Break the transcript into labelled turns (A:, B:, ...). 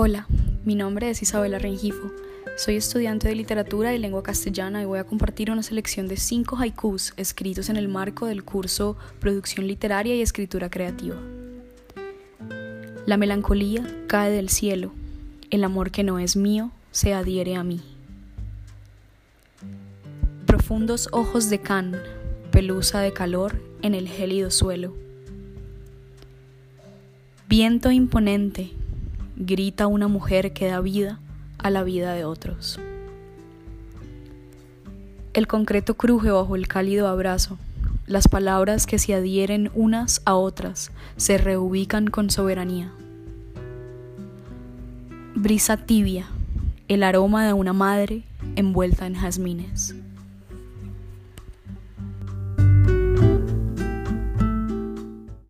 A: Hola, mi nombre es Isabela Rengifo. Soy estudiante de literatura y lengua castellana y voy a compartir una selección de cinco haikus escritos en el marco del curso Producción Literaria y Escritura Creativa. La melancolía cae del cielo, el amor que no es mío se adhiere a mí. Profundos ojos de can, pelusa de calor en el gélido suelo. Viento imponente, grita una mujer que da vida a la vida de otros. El concreto cruje bajo el cálido abrazo. Las palabras que se adhieren unas a otras se reubican con soberanía. Brisa tibia, el aroma de una madre envuelta en jazmines.